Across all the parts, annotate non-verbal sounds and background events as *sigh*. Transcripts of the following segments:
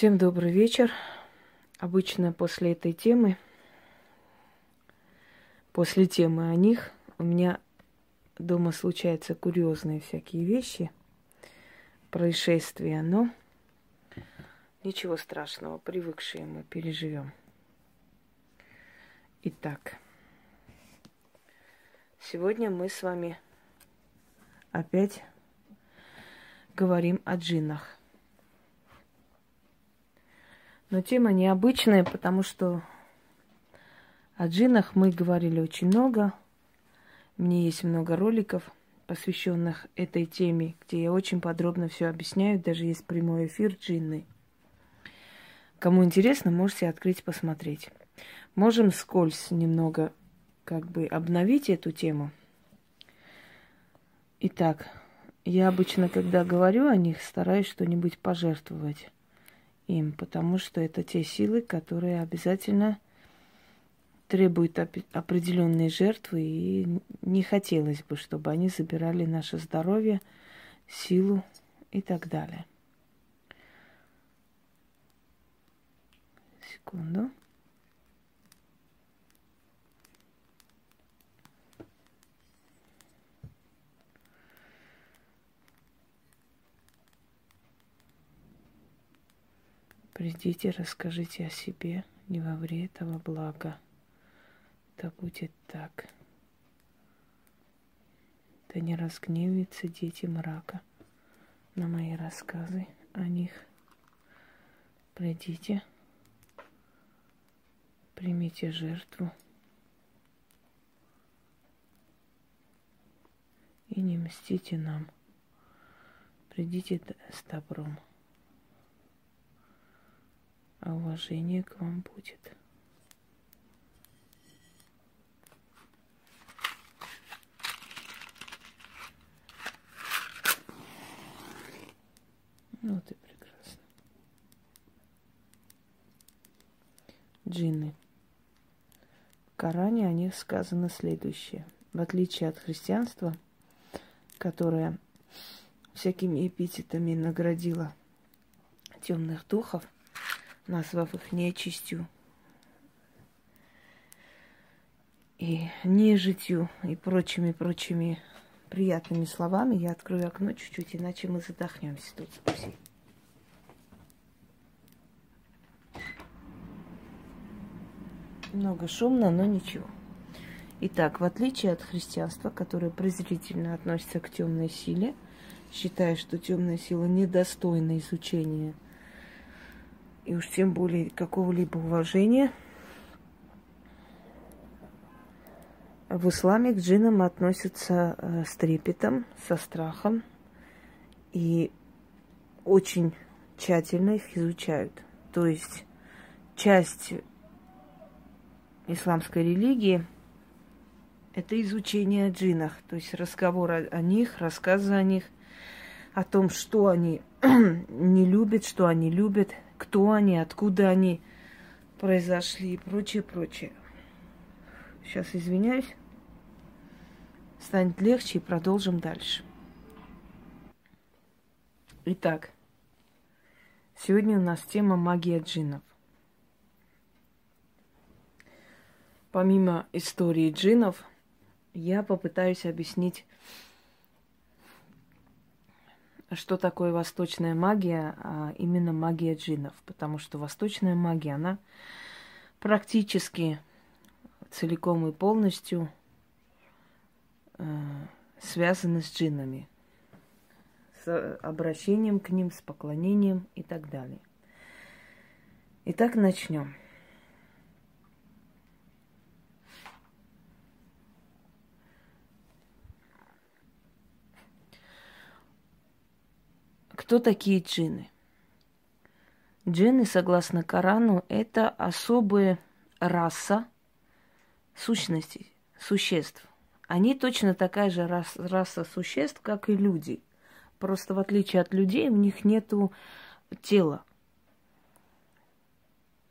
Всем добрый вечер. Обычно после этой темы, после темы о них, у меня дома случаются курьезные всякие вещи, происшествия, но ничего страшного, привыкшие мы переживем. Итак, сегодня мы с вами опять говорим о джиннах. Но тема необычная, потому что о джиннах мы говорили очень много. Мне есть много роликов, посвященных этой теме, где я очень подробно все объясняю. Даже есть прямой эфир джинны. Кому интересно, можете открыть посмотреть. Можем скользь немного как бы обновить эту тему. Итак, я обычно, когда говорю о них, стараюсь что-нибудь пожертвовать им, потому что это те силы, которые обязательно требуют определенные жертвы, и не хотелось бы, чтобы они забирали наше здоровье, силу и так далее. Секунду. Придите, расскажите о себе, не во вред, а во благо. Да будет так. Да не разгневится дети мрака на мои рассказы о них. Придите, примите жертву и не мстите нам. Придите с добром а уважение к вам будет. Ну, и прекрасно. Джинны. В Коране о них сказано следующее. В отличие от христианства, которое всякими эпитетами наградило темных духов – назвав их нечистью и нежитью и прочими-прочими приятными словами. Я открою окно чуть-чуть, иначе мы задохнемся тут с Много шумно, но ничего. Итак, в отличие от христианства, которое презрительно относится к темной силе, считая, что темная сила недостойна изучения – и уж тем более какого-либо уважения. В исламе к джинам относятся э, с трепетом, со страхом и очень тщательно их изучают. То есть часть исламской религии – это изучение о джинах, то есть разговор о, о них, рассказы о них, о том, что они *clears throat* не любят, что они любят – кто они, откуда они произошли и прочее, прочее. Сейчас извиняюсь. Станет легче и продолжим дальше. Итак, сегодня у нас тема магия джиннов. Помимо истории джиннов, я попытаюсь объяснить что такое восточная магия, а именно магия джиннов. Потому что восточная магия, она практически целиком и полностью э, связана с джиннами. С обращением к ним, с поклонением и так далее. Итак, начнем. Кто такие джинны? Джинны, согласно Корану, это особая раса сущностей, существ. Они точно такая же рас, раса существ, как и люди. Просто в отличие от людей у них нету тела.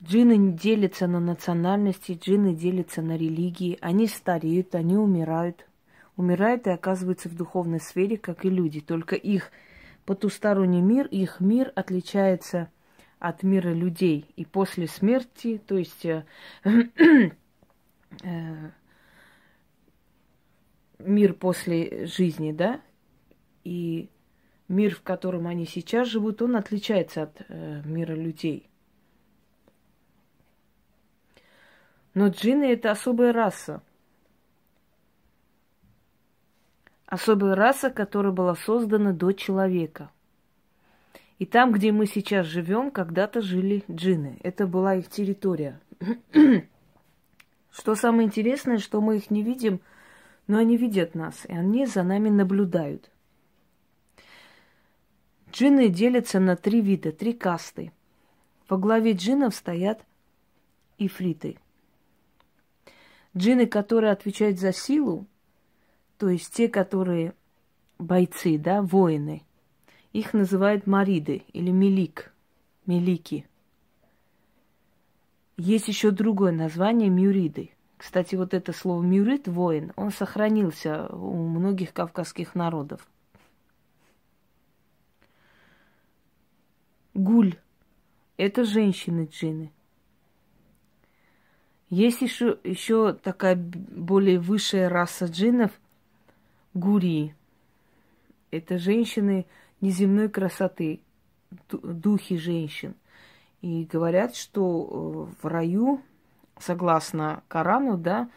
Джинны не делятся на национальности, джинны делятся на религии. Они стареют, они умирают. Умирают и оказываются в духовной сфере, как и люди. Только их потусторонний мир, их мир отличается от мира людей и после смерти, то есть э, э, мир после жизни, да, и мир, в котором они сейчас живут, он отличается от э, мира людей. Но джинны это особая раса. Особая раса, которая была создана до человека. И там, где мы сейчас живем, когда-то жили джинны. Это была их территория. Что самое интересное, что мы их не видим, но они видят нас, и они за нами наблюдают. Джинны делятся на три вида, три касты. Во главе джиннов стоят ифриты. Джинны, которые отвечают за силу, то есть те, которые бойцы, да, воины, их называют мариды или милик, милики. Есть еще другое название мюриды. Кстати, вот это слово мюрид, воин, он сохранился у многих кавказских народов. Гуль – это женщины-джины. Есть еще, еще такая более высшая раса джиннов – гури. Это женщины неземной красоты, духи женщин. И говорят, что э, в раю, согласно Корану, да,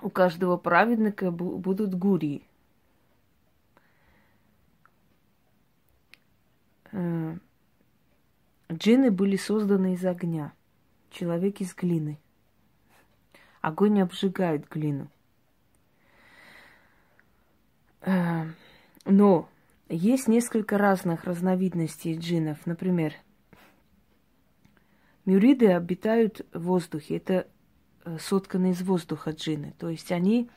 у каждого праведника будут гури. Э, Джинны были созданы из огня, человек из глины. Огонь обжигает глину. Э, но есть несколько разных разновидностей джиннов. Например, мюриды обитают в воздухе. Это э, сотканы из воздуха джинны. То есть они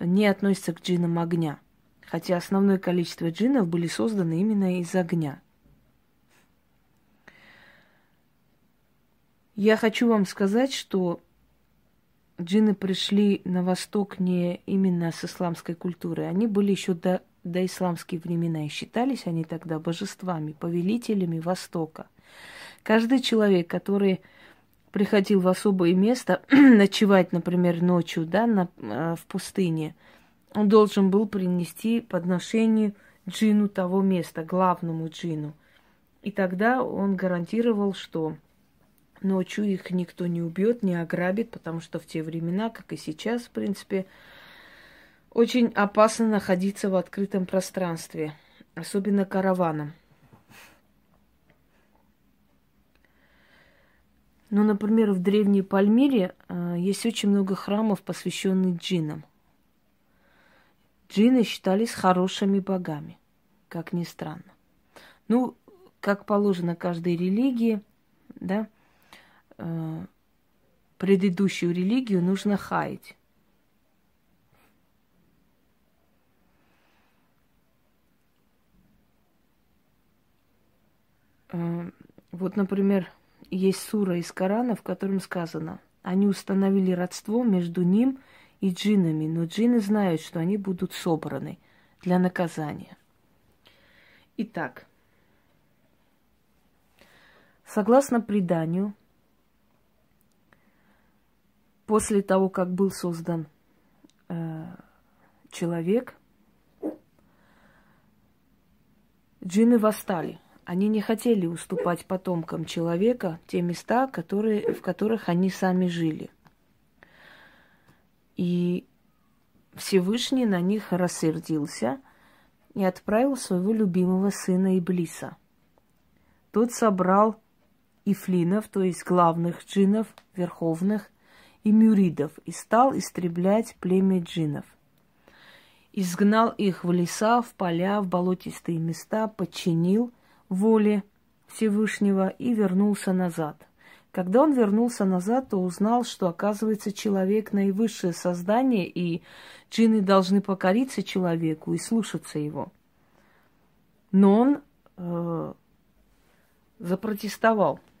не относятся к джиннам огня. Хотя основное количество джиннов были созданы именно из огня. Я хочу вам сказать, что джинны пришли на восток не именно с исламской культуры. Они были еще до, до исламские времена и считались они тогда божествами, повелителями Востока. Каждый человек, который приходил в особое место *clears throat* ночевать, например, ночью, да, на, э, в пустыне, он должен был принести подношение джину того места, главному джину. И тогда он гарантировал, что Ночью их никто не убьет, не ограбит, потому что в те времена, как и сейчас, в принципе, очень опасно находиться в открытом пространстве, особенно караваном. Ну, например, в Древней Пальмире э, есть очень много храмов, посвященных джинам. Джины считались хорошими богами, как ни странно. Ну, как положено каждой религии, да, э, предыдущую религию нужно хаять. Э, вот, например, есть сура из Корана, в котором сказано, они установили родство между ним и джиннами, но джинны знают, что они будут собраны для наказания. Итак, согласно преданию, после того, как был создан э, человек, джинны восстали. Они не хотели уступать потомкам человека те места, которые, в которых они сами жили. И Всевышний на них рассердился и отправил своего любимого сына Иблиса. Тот собрал ифлинов, то есть главных джинов, верховных, и мюридов и стал истреблять племя джинов. Изгнал их в леса, в поля, в болотистые места, подчинил воле Всевышнего и вернулся назад. Когда он вернулся назад, то узнал, что, оказывается, человек наивысшее создание, и джинны должны покориться человеку и слушаться его. Но он э, запротестовал –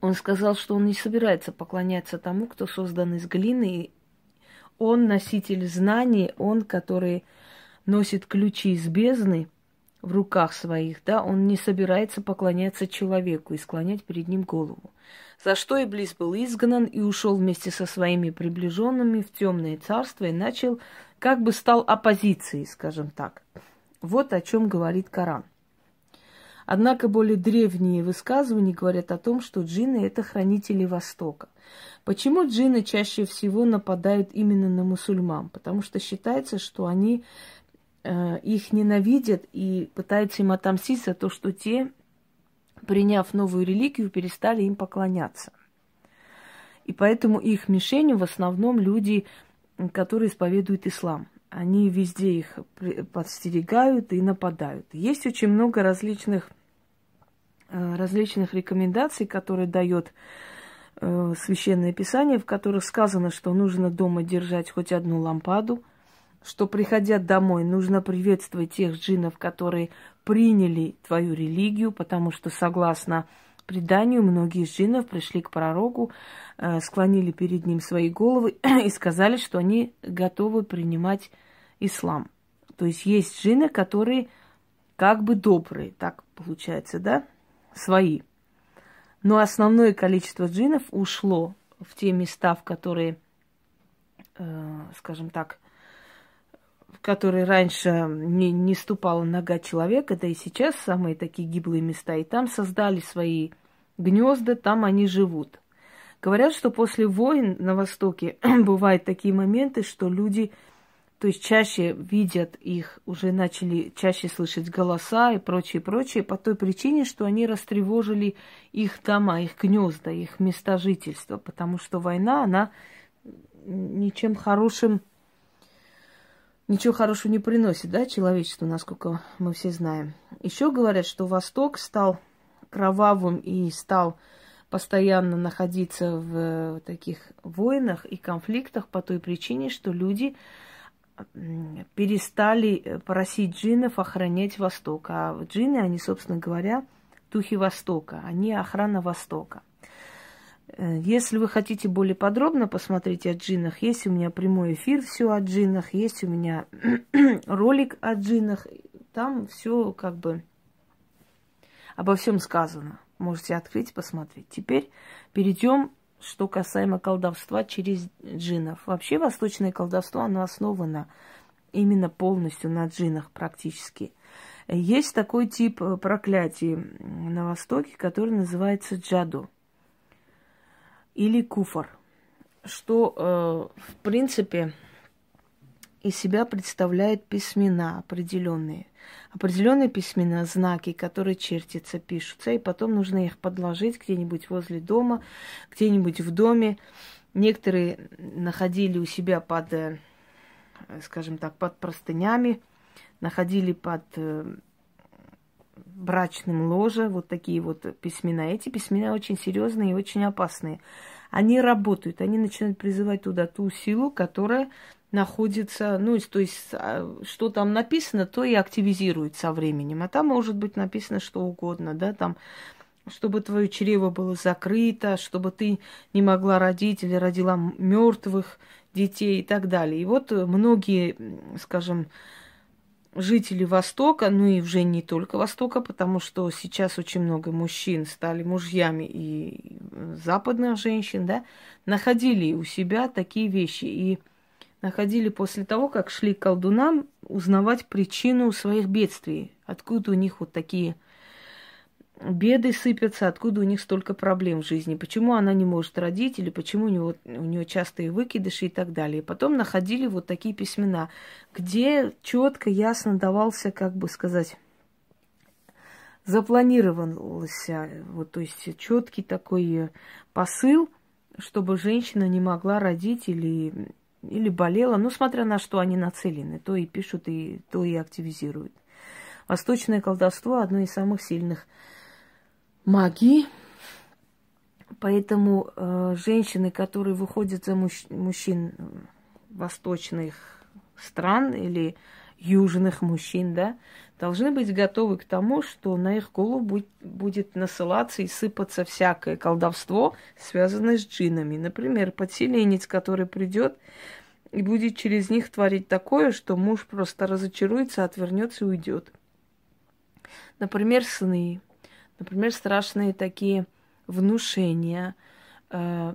он сказал, что он не собирается поклоняться тому, кто создан из глины. Он носитель знаний, он, который носит ключи из бездны, в руках своих, да, он не собирается поклоняться человеку и склонять перед ним голову. За что Иблис был изгнан и ушел вместе со своими приближенными в темное царство и начал, как бы стал оппозицией, скажем так. Вот о чем говорит Коран. Однако более древние высказывания говорят о том, что джинны – это хранители Востока. Почему джинны чаще всего нападают именно на мусульман? Потому что считается, что они э, их ненавидят и пытаются им отомстить за то, что те, приняв новую религию, перестали им поклоняться. И поэтому их мишенью в основном люди, которые исповедуют ислам они везде их подстерегают и нападают. Есть очень много различных, различных рекомендаций, которые дает э, Священное Писание, в которых сказано, что нужно дома держать хоть одну лампаду, что, приходя домой, нужно приветствовать тех джинов, которые приняли твою религию, потому что, согласно преданию, многие из джиннов пришли к пророку, э, склонили перед ним свои головы *clears throat* и сказали, что они готовы принимать ислам. То есть есть джинны, которые как бы добрые, так получается, да, свои. Но основное количество джиннов ушло в те места, в которые, э, скажем так, в которые раньше не, не ступала нога человека, да и сейчас самые такие гиблые места, и там создали свои гнезда, там они живут. Говорят, что после войн на Востоке *clears throat* бывают такие моменты, что люди, то есть чаще видят их, уже начали чаще слышать голоса и прочее, прочее, по той причине, что они растревожили их дома, их гнезда, их места жительства, потому что война, она ничем хорошим, ничего хорошего не приносит, да, человечеству, насколько мы все знаем. Еще говорят, что Восток стал кровавым и стал постоянно находиться в таких войнах и конфликтах по той причине, что люди перестали просить джиннов охранять Восток. А джинны, они, собственно говоря, духи Востока, они охрана Востока. Э, если вы хотите более подробно посмотреть о джиннах, есть у меня прямой эфир все о джиннах, есть у меня *clears throat* ролик о джиннах, там все как бы обо всем сказано. Можете открыть, посмотреть. Теперь перейдем, что касаемо колдовства через джинов. Вообще восточное колдовство, оно основано именно полностью на джинах практически. Есть такой тип э, проклятий на Востоке, который называется джаду или куфар, что, э, в принципе, из себя представляет письмена определенные. Определенные письмена, знаки, которые чертятся, пишутся, и потом нужно их подложить где-нибудь возле дома, где-нибудь в доме. Некоторые находили у себя под, э, скажем так, под простынями, находили под э, брачным ложе вот такие вот письмена. Эти письмена очень серьезные и очень опасные. Они работают, они начинают призывать туда ту силу, которая находится, ну, то есть, а, что там написано, то и активизирует со временем. А там может быть написано что угодно, да, там, чтобы твое чрево было закрыто, чтобы ты не могла родить или родила мертвых детей и так далее. И вот многие, скажем, жители Востока, ну и уже не только Востока, потому что сейчас очень много мужчин стали мужьями и западных женщин, да, находили у себя такие вещи. И находили после того, как шли к колдунам узнавать причину своих бедствий. Откуда у них вот такие беды сыпятся, откуда у них столько проблем в жизни, почему она не может родить, или почему у, него, у нее частые выкидыши и так далее. Потом находили вот такие письмена, где четко, ясно давался, как бы сказать, запланировался, вот, то есть четкий такой посыл, чтобы женщина не могла родить или или болела, ну, смотря на что они нацелены, то и пишут, и, то и активизируют. Восточное колдовство – одно из самых сильных магий, поэтому э, женщины, которые выходят за мужч- мужчин восточных стран или южных мужчин, да, должны быть готовы к тому, что на их голову будет, насылаться и сыпаться всякое колдовство, связанное с джинами. Например, подселенец, который придет и будет через них творить такое, что муж просто разочаруется, отвернется и уйдет. Например, сны, например, страшные такие внушения, э,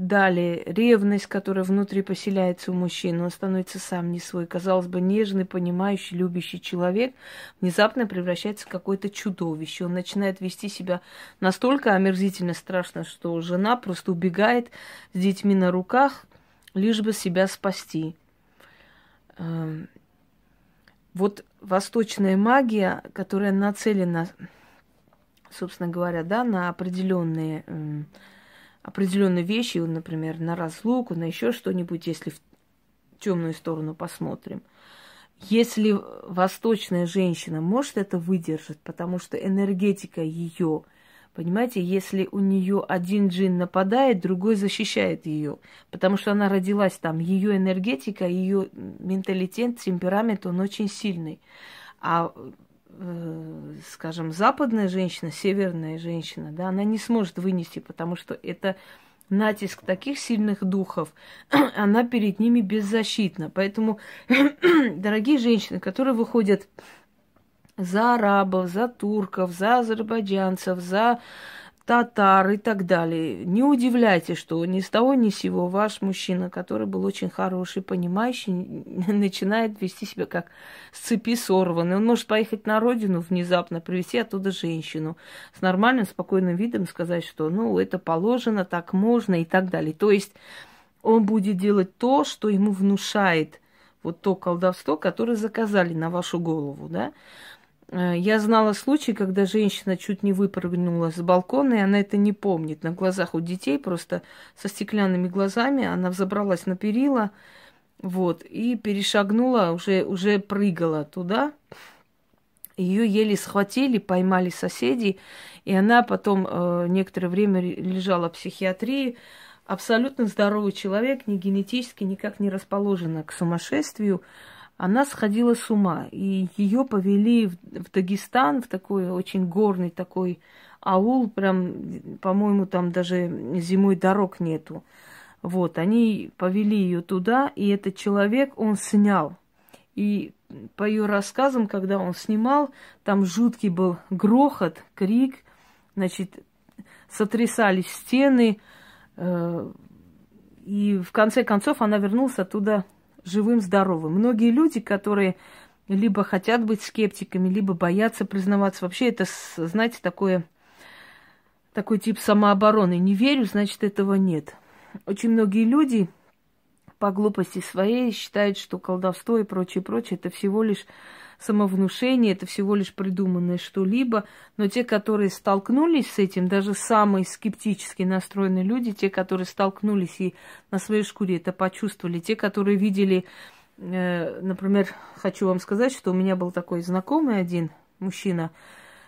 Далее, ревность, которая внутри поселяется у мужчины, он становится сам не свой. Казалось бы, нежный, понимающий, любящий человек внезапно превращается в какое-то чудовище. Он начинает вести себя настолько омерзительно страшно, что жена просто убегает с детьми на руках, лишь бы себя спасти. Эм, вот восточная магия, которая нацелена, собственно говоря, да, на определенные эм, определенные вещи, например, на разлуку, на еще что-нибудь, если в темную сторону посмотрим. Если восточная женщина может это выдержать, потому что энергетика ее, понимаете, если у нее один джин нападает, другой защищает ее, потому что она родилась там, ее энергетика, ее менталитет, темперамент, он очень сильный. А скажем, западная женщина, северная женщина, да, она не сможет вынести, потому что это натиск таких сильных духов, *clears throat* она перед ними беззащитна. Поэтому, *clears throat* дорогие женщины, которые выходят за арабов, за турков, за азербайджанцев, за татар и так далее. Не удивляйтесь, что ни с того ни с сего ваш мужчина, который был очень хороший, понимающий, *laughs* начинает вести себя как с цепи сорванный. Он может поехать на родину внезапно, привести оттуда женщину с нормальным, спокойным видом, сказать, что ну это положено, так можно и так далее. То есть он будет делать то, что ему внушает вот то колдовство, которое заказали на вашу голову, да. Э, я знала случай, когда женщина чуть не выпрыгнула с балкона, и она это не помнит. На глазах у детей просто со стеклянными глазами она взобралась на перила, вот, и перешагнула, уже, уже прыгала туда. Ее еле схватили, поймали соседи, и она потом э, некоторое время лежала в психиатрии. Абсолютно здоровый человек, ни генетически никак не расположена к сумасшествию она сходила с ума, и ее повели в, в Дагестан, в такой очень горный такой аул, прям, по-моему, там даже зимой дорог нету. Вот, они повели ее туда, и этот человек, он снял. И по ее рассказам, когда он снимал, там жуткий был грохот, крик, значит, сотрясались стены, э, и в конце концов она вернулась оттуда живым, здоровым. Многие люди, которые либо хотят быть скептиками, либо боятся признаваться, вообще это, знаете, такое, такой тип самообороны. Не верю, значит, этого нет. Очень многие люди по глупости своей считают, что колдовство и прочее, прочее, это всего лишь самовнушение, это всего лишь придуманное что-либо. Но те, которые столкнулись с этим, даже самые скептически настроенные люди, те, которые столкнулись и на своей шкуре это почувствовали, те, которые видели, э, например, хочу вам сказать, что у меня был такой знакомый один мужчина,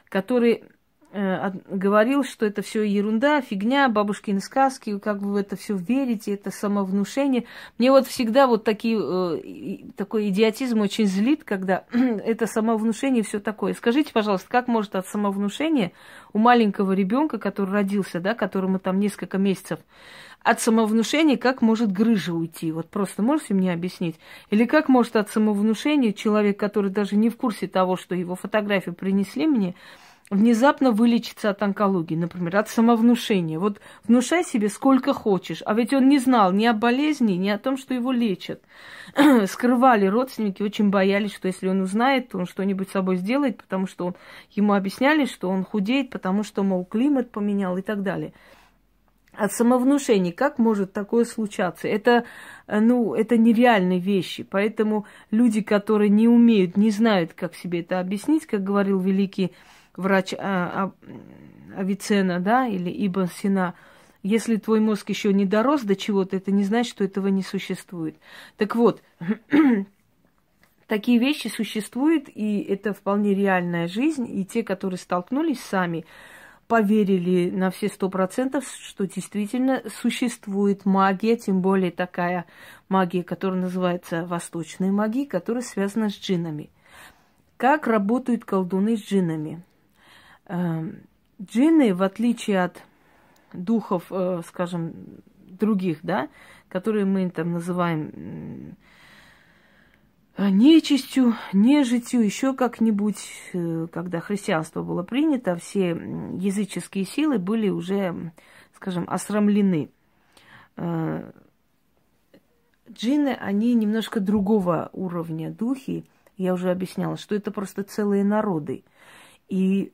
который говорил, что это все ерунда, фигня, бабушкины сказки, как вы в это все верите, это самовнушение. Мне вот всегда вот такие, э, такой идиотизм очень злит, когда *clears throat* это самовнушение все такое. Скажите, пожалуйста, как может от самовнушения у маленького ребенка, который родился, да, которому там несколько месяцев, от самовнушения как может грыжа уйти? Вот просто можете мне объяснить? Или как может от самовнушения человек, который даже не в курсе того, что его фотографию принесли мне, внезапно вылечиться от онкологии, например, от самовнушения. Вот внушай себе сколько хочешь. А ведь он не знал ни о болезни, ни о том, что его лечат. *clears throat* Скрывали родственники, очень боялись, что если он узнает, то он что-нибудь с собой сделает, потому что он, ему объясняли, что он худеет, потому что, мол, климат поменял и так далее. От самовнушения как может такое случаться? Это, ну, это нереальные вещи. Поэтому люди, которые не умеют, не знают, как себе это объяснить, как говорил великий врач а, а, Авицена, да, или Ибн Сина, если твой мозг еще не дорос до чего-то, это не значит, что этого не существует. Так вот, *clears throat* такие вещи существуют, и это вполне реальная жизнь, и те, которые столкнулись сами, поверили на все сто процентов, что действительно существует магия, тем более такая магия, которая называется восточной магией, которая связана с джинами. Как работают колдуны с джинами? Эм, джинны, в отличие от духов, э, скажем, других, да, которые мы там называем э, нечистью, нежитью, еще как-нибудь, э, когда христианство было принято, все языческие силы были уже, скажем, осрамлены. Джинны, они немножко другого уровня духи. Я уже объясняла, что это просто целые народы. И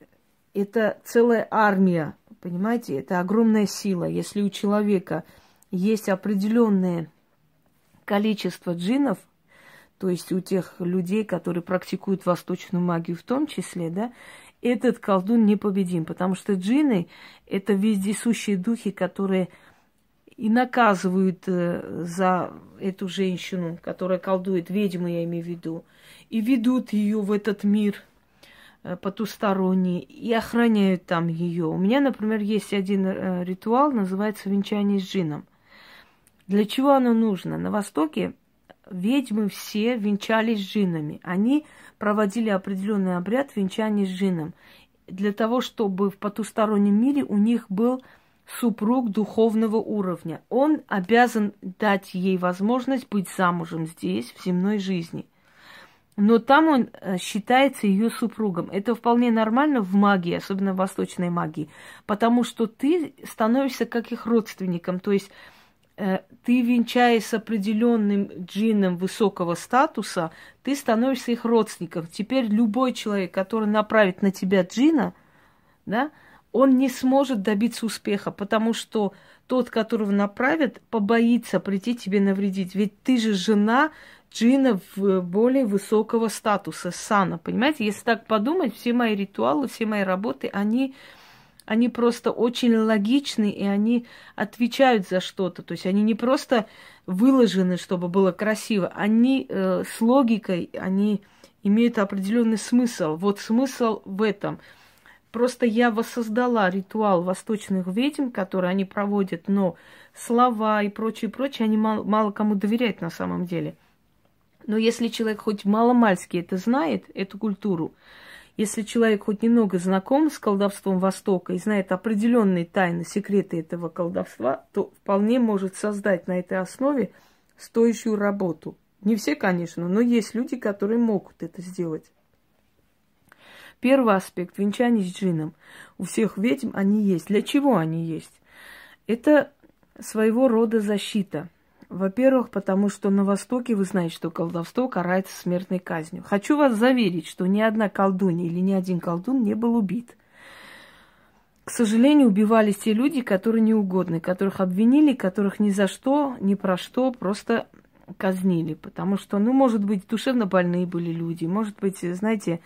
это целая армия, понимаете, это огромная сила. Если у человека есть определенное количество джинов, то есть у тех людей, которые практикуют восточную магию в том числе, да, этот колдун непобедим, потому что джины – это вездесущие духи, которые и наказывают э, за эту женщину, которая колдует, ведьму я имею в виду, и ведут ее в этот мир э, потусторонний, и охраняют там ее. У меня, например, есть один э, ритуал, называется венчание с джином. Для чего оно нужно? На Востоке ведьмы все венчались с джинами. Они проводили определенный обряд венчания с джином. Для того, чтобы в потустороннем мире у них был супруг духовного уровня. Он обязан дать ей возможность быть замужем здесь, в земной жизни. Но там он э, считается ее супругом. Это вполне нормально в магии, особенно в восточной магии, потому что ты становишься как их родственником. То есть э, ты, венчаясь с определенным джином высокого статуса, ты становишься их родственником. Теперь любой человек, который направит на тебя джина, да, он не сможет добиться успеха, потому что тот, которого направят, побоится прийти тебе навредить. Ведь ты же жена джина в более высокого статуса, сана, понимаете? Если так подумать, все мои ритуалы, все мои работы, они, они просто очень логичны, и они отвечают за что-то. То есть они не просто выложены, чтобы было красиво, они э, с логикой, они имеют определенный смысл. Вот смысл в этом – Просто я воссоздала ритуал восточных ведьм, который они проводят, но слова и прочее, прочее, они мало, мало кому доверяют на самом деле. Но если человек хоть мало-мальски это знает, эту культуру, если человек хоть немного знаком с колдовством Востока и знает определенные тайны, секреты этого колдовства, то вполне может создать на этой основе стоящую работу. Не все, конечно, но есть люди, которые могут это сделать. Первый аспект – венчание с джином. У всех ведьм они есть. Для чего они есть? Это своего рода защита. Во-первых, потому что на Востоке вы знаете, что колдовство карается смертной казнью. Хочу вас заверить, что ни одна колдунья или ни один колдун не был убит. К сожалению, убивались те люди, которые неугодны, которых обвинили, которых ни за что, ни про что просто казнили. Потому что, ну, может быть, душевно больные были люди, может быть, знаете,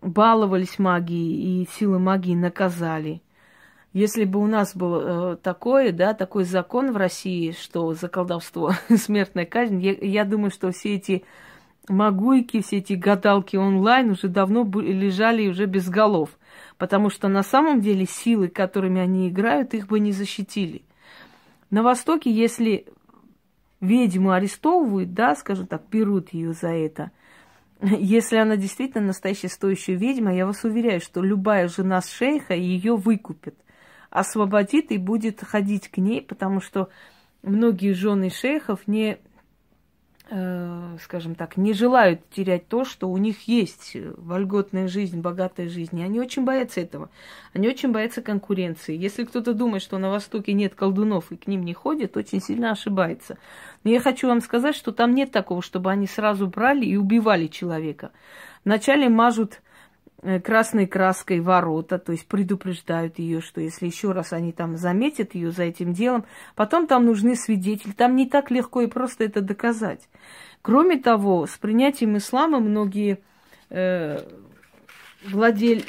баловались магией и силы магии наказали. Если бы у нас было э, такое, да, такой закон в России, что за колдовство *laughs* смертная казнь, я, я думаю, что все эти магуйки, все эти гадалки онлайн уже давно лежали уже без голов. Потому что на самом деле силы, которыми они играют, их бы не защитили. На Востоке, если ведьму арестовывают, да, скажем так, берут ее за это *laughs* – если она действительно настоящая стоящая ведьма, я вас уверяю, что любая жена шейха ее выкупит, освободит и будет ходить к ней, потому что многие жены шейхов не Э, скажем так, не желают терять то, что у них есть вольготная жизнь, богатая жизнь. И они очень боятся этого. Они очень боятся конкуренции. Если кто-то думает, что на Востоке нет колдунов и к ним не ходит, очень сильно ошибается. Но я хочу вам сказать, что там нет такого, чтобы они сразу брали и убивали человека. Вначале мажут Э, красной краской ворота, то есть предупреждают ее, что если еще раз они там заметят ее за этим делом, потом там нужны свидетели, там не так легко и просто это доказать. Кроме того, с принятием ислама многие э, владель,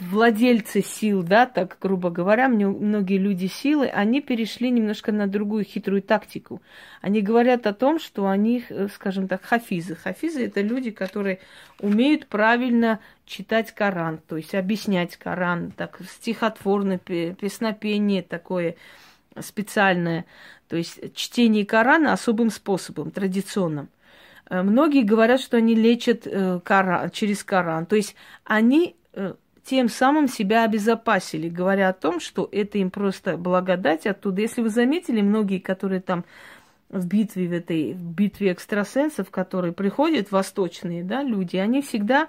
владельцы сил, да, так грубо говоря, мне, многие люди силы, они перешли немножко на другую хитрую тактику. Они говорят о том, что они, э, скажем так, хафизы. Хафизы это люди, которые умеют правильно читать Коран, то есть объяснять Коран, так стихотворное песнопение такое специальное, то есть чтение Корана особым способом, традиционным. Э, многие говорят, что они лечат э, Коран, через Коран. То есть они э, тем самым себя обезопасили, говоря о том, что это им просто благодать оттуда. Если вы заметили, многие, которые там в битве, в этой в битве экстрасенсов, которые приходят, восточные да, люди, они всегда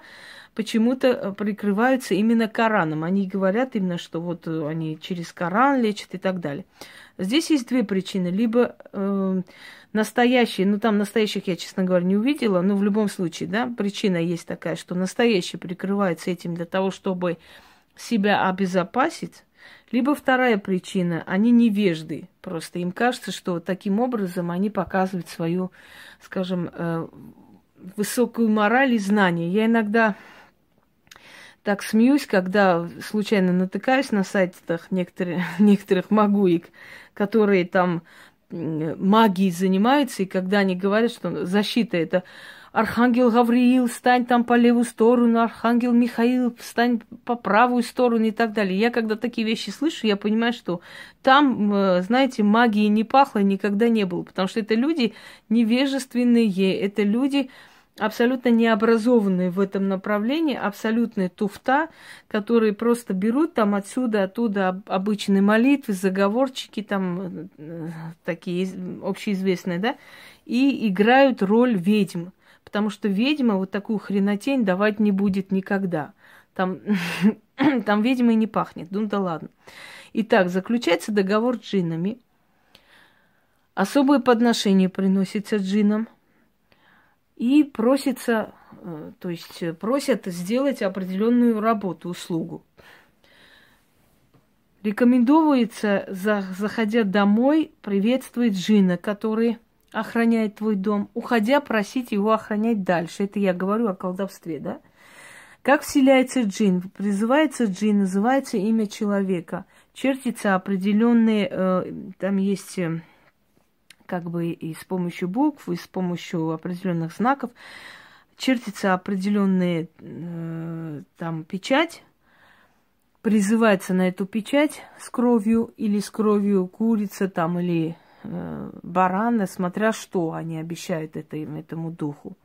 почему-то э, прикрываются именно Кораном. Они говорят именно, что вот э, они через Коран лечат и так далее. Здесь есть две причины. Либо э, настоящие, ну там настоящих я, честно говоря, не увидела, но в любом случае, да, причина есть такая, что настоящий прикрывается этим для того, чтобы себя обезопасить. Либо вторая причина, они невежды. Просто им кажется, что таким образом они показывают свою, скажем, э, высокую мораль и знание. Я иногда так смеюсь, когда случайно натыкаюсь на сайтах некоторых, *laughs* некоторых магуек, которые там магией занимаются, и когда они говорят, что защита это Архангел Гавриил, стань там по левую сторону, Архангел Михаил, встань по правую сторону и так далее. Я когда такие вещи слышу, я понимаю, что там, э, знаете, магии не пахло, никогда не было, потому что это люди невежественные, это люди, абсолютно необразованные в этом направлении, абсолютные туфта, которые просто берут там отсюда, оттуда обычные молитвы, заговорчики там э, такие общеизвестные, да, и играют роль ведьм. Потому что ведьма вот такую хренотень давать не будет никогда. Там, *clears throat* там ведьмой не пахнет. Ну да ладно. Итак, заключается договор с джиннами. Особое подношение приносится джинам – и просится, э, то есть просят сделать определенную работу, услугу. Рекомендуется, заходя домой, приветствовать джина, который охраняет твой дом, уходя, просить его охранять дальше. Это я говорю о колдовстве, да? Как вселяется джин? Призывается джин, называется имя человека. Чертится определенные, э, там есть как бы и с помощью букв, и с помощью определенных знаков чертится определенная э, там печать, призывается на эту печать с кровью или с кровью курица там или э, барана, смотря что они обещают это, этому духу.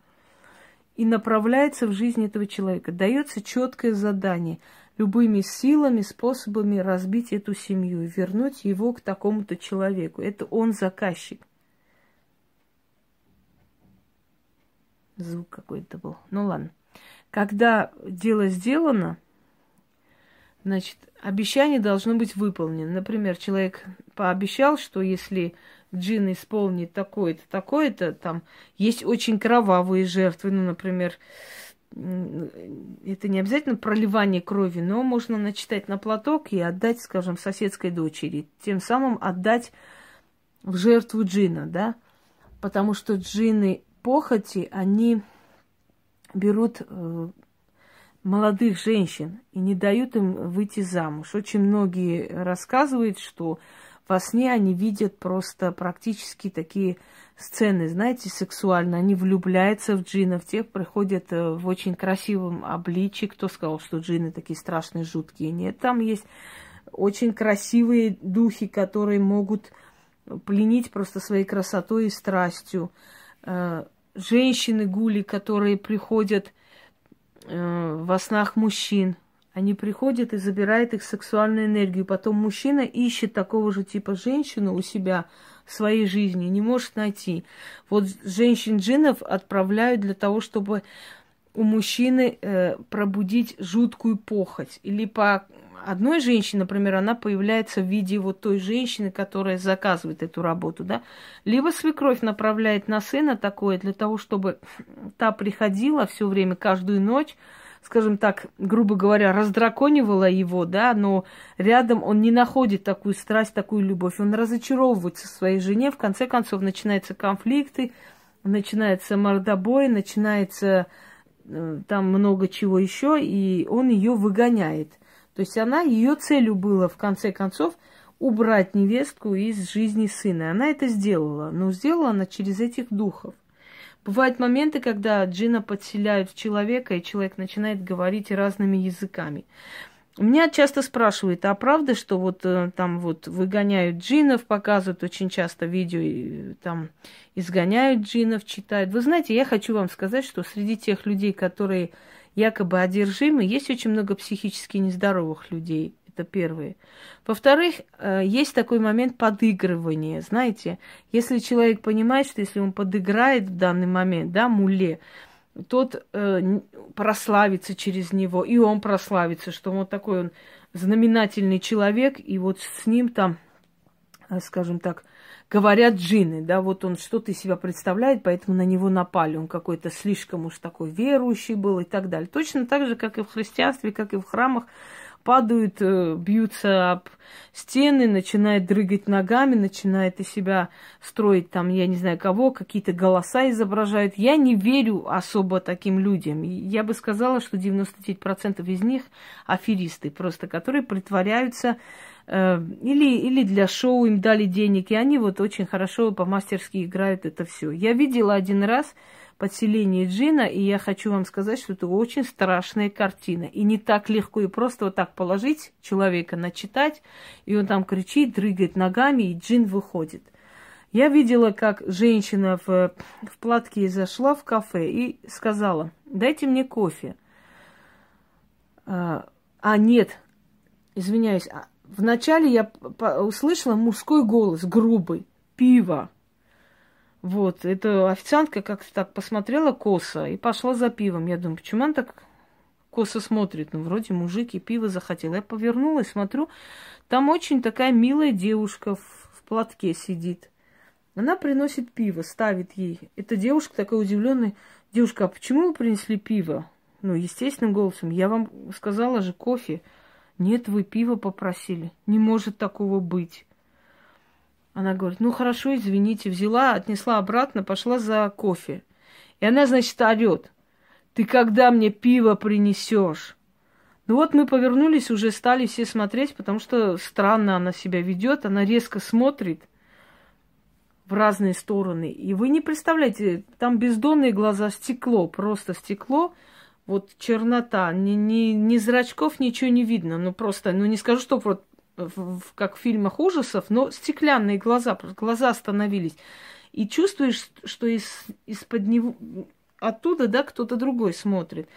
И направляется в жизнь этого человека. Дается четкое задание любыми силами, способами разбить эту семью и вернуть его к такому-то человеку. Это он заказчик. Звук какой-то был. Ну ладно. Когда дело сделано, значит, обещание должно быть выполнено. Например, человек пообещал, что если джин исполнит такое-то, такое-то, там есть очень кровавые жертвы, ну, например, это не обязательно проливание крови, но можно начитать на платок и отдать, скажем, соседской дочери, тем самым отдать в жертву джина, да, потому что джины похоти, они берут э, молодых женщин и не дают им выйти замуж. Очень многие рассказывают, что во сне они видят просто практически такие сцены, знаете, сексуально. Они влюбляются в джинов, те приходят э, в очень красивом обличии. Кто сказал, что джины такие страшные, жуткие? Нет, там есть очень красивые духи, которые могут пленить просто своей красотой и страстью. Э, женщины-гули, которые приходят э, во снах мужчин. Они приходят и забирают их сексуальную энергию. Потом мужчина ищет такого же типа женщину у себя в своей жизни, не может найти. Вот женщин-джинов отправляют для того, чтобы у мужчины э, пробудить жуткую похоть. Или по одной женщине, например, она появляется в виде вот той женщины, которая заказывает эту работу, да, либо свекровь направляет на сына такое для того, чтобы та приходила все время, каждую ночь, скажем так, грубо говоря, раздраконивала его, да, но рядом он не находит такую страсть, такую любовь, он разочаровывается своей жене, в конце концов начинаются конфликты, начинается мордобой, начинается э, там много чего еще, и он ее выгоняет. То есть она, ее целью было, в конце концов, убрать невестку из жизни сына. Она это сделала, но сделала она через этих духов. Бывают моменты, когда джина подселяют в человека, и человек начинает говорить разными языками. Меня часто спрашивают, а правда, что вот э, там вот выгоняют джинов, показывают очень часто видео, и, там изгоняют джинов, читают. Вы знаете, я хочу вам сказать, что среди тех людей, которые якобы одержимы, есть очень много психически нездоровых людей. Это первое. Во-вторых, э, есть такой момент подыгрывания. Знаете, если человек понимает, что если он подыграет в данный момент, да, муле, тот э, прославится через него, и он прославится, что вот такой он знаменательный человек, и вот с ним там, скажем так, говорят джинны, да, вот он что-то из себя представляет, поэтому на него напали, он какой-то слишком уж такой верующий был и так далее. Точно так же, как и в христианстве, как и в храмах, падают, э, бьются об стены, начинает дрыгать ногами, начинает из себя строить там, я не знаю кого, какие-то голоса изображают. Я не верю особо таким людям. Я бы сказала, что 99% из них аферисты, просто которые притворяются Э, или, или для шоу им дали денег, и они вот очень хорошо по-мастерски играют это все. Я видела один раз подселение джина, и я хочу вам сказать, что это очень страшная картина. И не так легко и просто вот так положить человека, начитать, и он там кричит, дрыгает ногами, и джин выходит. Я видела, как женщина в, в платке зашла в кафе и сказала, дайте мне кофе. А, а нет, извиняюсь, а Вначале я услышала мужской голос, грубый, пиво. Вот, эта официантка как-то так посмотрела косо и пошла за пивом. Я думаю, почему она так косо смотрит? Ну, вроде мужик и пиво захотел. Я повернулась, смотрю, там очень такая милая девушка в, в платке сидит. Она приносит пиво, ставит ей. Эта девушка такая удивленная. Девушка, а почему вы принесли пиво? Ну, естественным голосом. Я вам сказала же кофе. Нет, вы пиво попросили. Не может такого быть. Она говорит, ну хорошо, извините, взяла, отнесла обратно, пошла за кофе. И она, значит, орет. Ты когда мне пиво принесешь? Ну вот мы повернулись, уже стали все смотреть, потому что странно она себя ведет, она резко смотрит в разные стороны. И вы не представляете, там бездонные глаза, стекло, просто стекло – вот чернота, ни, ни, ни зрачков ничего не видно. Ну просто, ну не скажу, что вот в, как в фильмах ужасов, но стеклянные глаза, просто глаза остановились. И чувствуешь, что из, из-под него, оттуда, да, кто-то другой смотрит.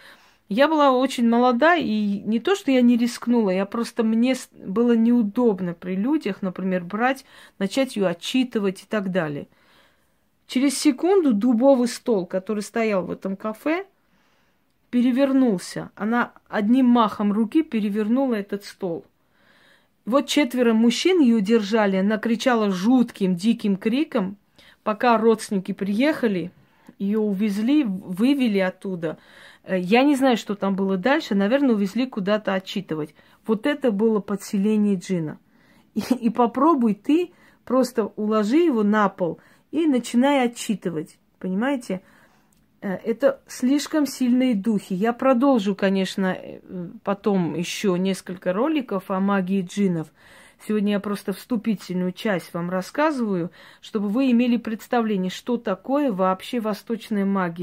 Я была очень молода, и не то, что я не рискнула, я просто мне было неудобно при людях, например, брать, начать ее отчитывать и так далее. Через секунду дубовый стол, который стоял в этом кафе, перевернулся. Она одним махом руки перевернула этот стол. Вот четверо мужчин ее держали, она кричала жутким, диким криком, пока родственники приехали, ее увезли, вывели оттуда. Э, я не знаю, что там было дальше, наверное, увезли куда-то отчитывать. Вот это было подселение джина. И, и попробуй ты просто уложи его на пол и начинай отчитывать. Понимаете? Э, это слишком сильные духи. Я продолжу, конечно, э, потом еще несколько роликов о магии джинов. Сегодня я просто вступительную часть вам рассказываю, чтобы вы имели представление, что такое вообще восточная магия.